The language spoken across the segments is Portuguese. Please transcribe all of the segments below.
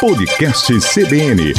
Podcast CBN.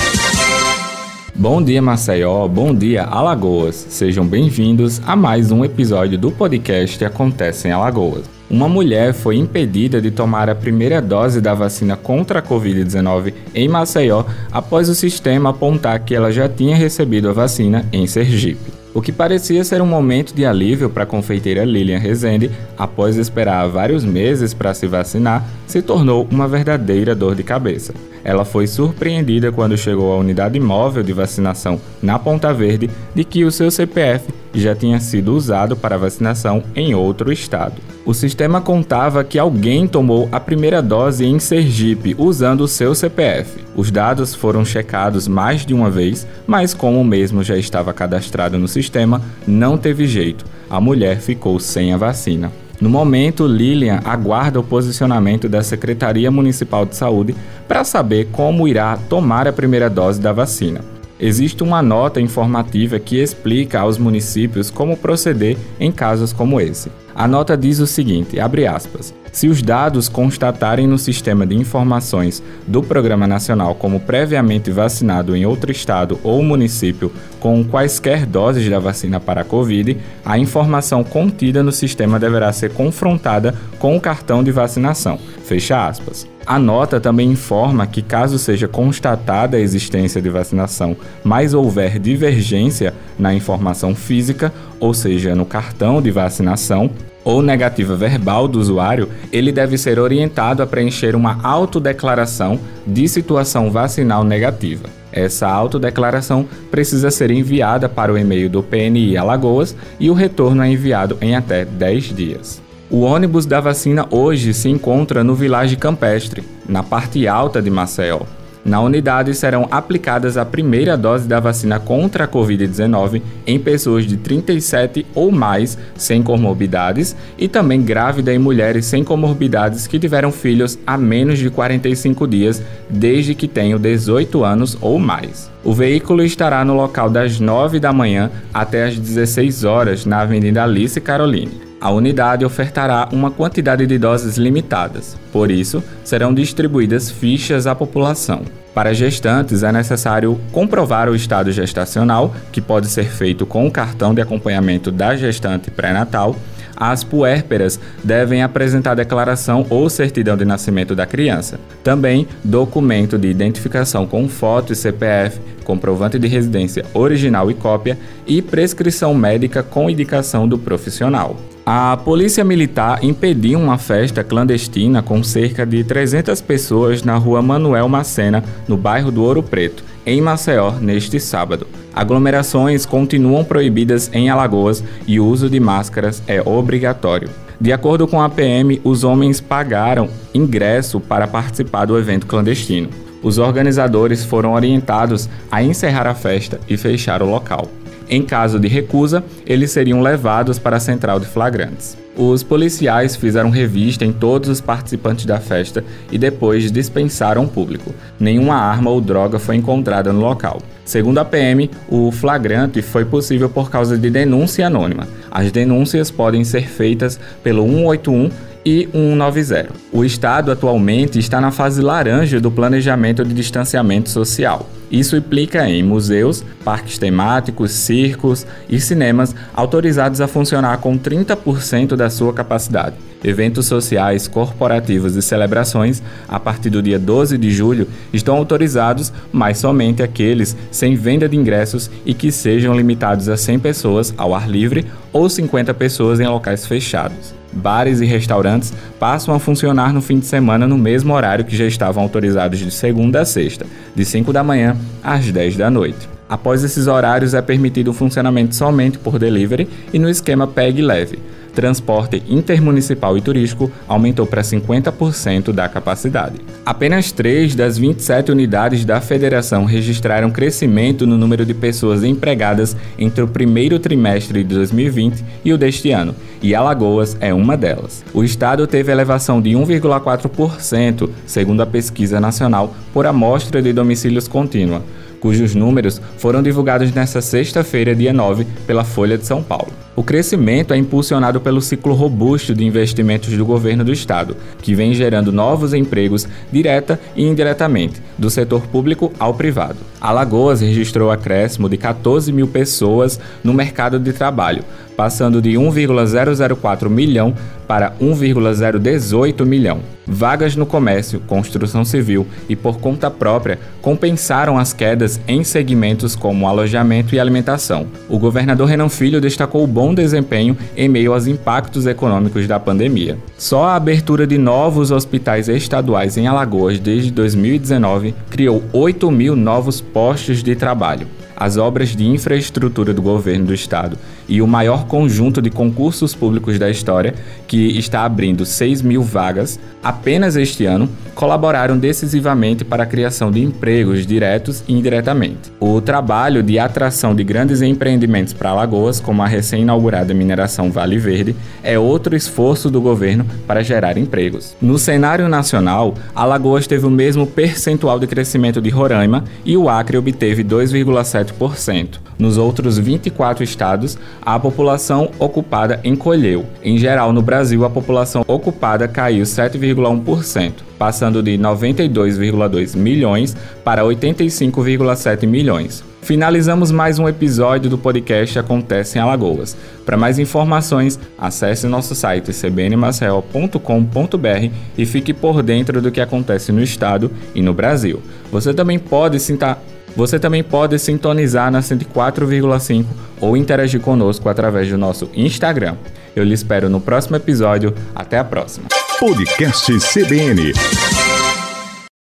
Bom dia, Maceió. Bom dia, Alagoas. Sejam bem-vindos a mais um episódio do podcast Acontece em Alagoas. Uma mulher foi impedida de tomar a primeira dose da vacina contra a Covid-19 em Maceió após o sistema apontar que ela já tinha recebido a vacina em Sergipe. O que parecia ser um momento de alívio para a confeiteira Lilian Rezende, após esperar vários meses para se vacinar, se tornou uma verdadeira dor de cabeça. Ela foi surpreendida quando chegou à unidade móvel de vacinação na Ponta Verde de que o seu CPF já tinha sido usado para vacinação em outro estado. O sistema contava que alguém tomou a primeira dose em Sergipe usando o seu CPF. Os dados foram checados mais de uma vez, mas como o mesmo já estava cadastrado no sistema, não teve jeito. A mulher ficou sem a vacina. No momento, Lilian aguarda o posicionamento da Secretaria Municipal de Saúde para saber como irá tomar a primeira dose da vacina. Existe uma nota informativa que explica aos municípios como proceder em casos como esse. A nota diz o seguinte, abre aspas: se os dados constatarem no sistema de informações do Programa Nacional como previamente vacinado em outro estado ou município com quaisquer doses da vacina para a Covid, a informação contida no sistema deverá ser confrontada com o cartão de vacinação. Fecha aspas. A nota também informa que, caso seja constatada a existência de vacinação, mas houver divergência na informação física, ou seja, no cartão de vacinação, ou negativa verbal do usuário, ele deve ser orientado a preencher uma autodeclaração de situação vacinal negativa. Essa autodeclaração precisa ser enviada para o e-mail do PNI Alagoas e o retorno é enviado em até 10 dias. O ônibus da vacina hoje se encontra no Village Campestre, na parte alta de Maceió. Na unidade serão aplicadas a primeira dose da vacina contra a Covid-19 em pessoas de 37 ou mais sem comorbidades e também grávida em mulheres sem comorbidades que tiveram filhos há menos de 45 dias desde que tenham 18 anos ou mais. O veículo estará no local das 9 da manhã até as 16 horas na Avenida Alice Caroline. A unidade ofertará uma quantidade de doses limitadas, por isso, serão distribuídas fichas à população. Para gestantes, é necessário comprovar o estado gestacional, que pode ser feito com o cartão de acompanhamento da gestante pré-natal. As puérperas devem apresentar declaração ou certidão de nascimento da criança. Também documento de identificação com foto e CPF, comprovante de residência original e cópia e prescrição médica com indicação do profissional. A polícia militar impediu uma festa clandestina com cerca de 300 pessoas na rua Manuel Macena, no bairro do Ouro Preto, em Maceió, neste sábado. Aglomerações continuam proibidas em Alagoas e o uso de máscaras é obrigatório. De acordo com a PM, os homens pagaram ingresso para participar do evento clandestino. Os organizadores foram orientados a encerrar a festa e fechar o local. Em caso de recusa, eles seriam levados para a central de flagrantes. Os policiais fizeram revista em todos os participantes da festa e depois dispensaram o público. Nenhuma arma ou droga foi encontrada no local. Segundo a PM, o flagrante foi possível por causa de denúncia anônima. As denúncias podem ser feitas pelo 181 e 190. O estado atualmente está na fase laranja do planejamento de distanciamento social. Isso implica em museus, parques temáticos, circos e cinemas autorizados a funcionar com 30% da sua capacidade. Eventos sociais, corporativos e celebrações, a partir do dia 12 de julho, estão autorizados, mas somente aqueles sem venda de ingressos e que sejam limitados a 100 pessoas ao ar livre ou 50 pessoas em locais fechados. Bares e restaurantes passam a funcionar no fim de semana no mesmo horário que já estavam autorizados de segunda a sexta, de 5 da manhã às 10 da noite. Após esses horários é permitido o funcionamento somente por delivery e no esquema PEG leve transporte intermunicipal e turístico aumentou para 50% da capacidade. Apenas 3 das 27 unidades da federação registraram crescimento no número de pessoas empregadas entre o primeiro trimestre de 2020 e o deste ano, e Alagoas é uma delas. O estado teve elevação de 1,4%, segundo a pesquisa nacional por amostra de domicílios contínua, cujos números foram divulgados nesta sexta-feira, dia 9, pela Folha de São Paulo. O crescimento é impulsionado pelo ciclo robusto de investimentos do governo do estado, que vem gerando novos empregos direta e indiretamente, do setor público ao privado. Alagoas registrou acréscimo de 14 mil pessoas no mercado de trabalho, passando de 1,004 milhão para 1,018 milhão. Vagas no comércio, construção civil e por conta própria compensaram as quedas em segmentos como alojamento e alimentação. O governador Renan Filho destacou o bom desempenho em meio aos impactos econômicos da pandemia. Só a abertura de novos hospitais estaduais em Alagoas desde 2019 criou 8 mil novos postos de trabalho as obras de infraestrutura do governo do estado e o maior conjunto de concursos públicos da história, que está abrindo 6 mil vagas apenas este ano, colaboraram decisivamente para a criação de empregos diretos e indiretamente. O trabalho de atração de grandes empreendimentos para Alagoas, como a recém-inaugurada mineração Vale Verde, é outro esforço do governo para gerar empregos. No cenário nacional, Alagoas teve o mesmo percentual de crescimento de Roraima e o Acre obteve 2,7 7%. Nos outros 24 estados, a população ocupada encolheu. Em geral, no Brasil, a população ocupada caiu 7,1%, passando de 92,2 milhões para 85,7 milhões. Finalizamos mais um episódio do podcast Acontece em Alagoas. Para mais informações, acesse nosso site cbnmacel.com.br e fique por dentro do que acontece no estado e no Brasil. Você também pode sintar você também pode sintonizar na 104,5 ou interagir conosco através do nosso Instagram. Eu lhe espero no próximo episódio. Até a próxima. Podcast CBN.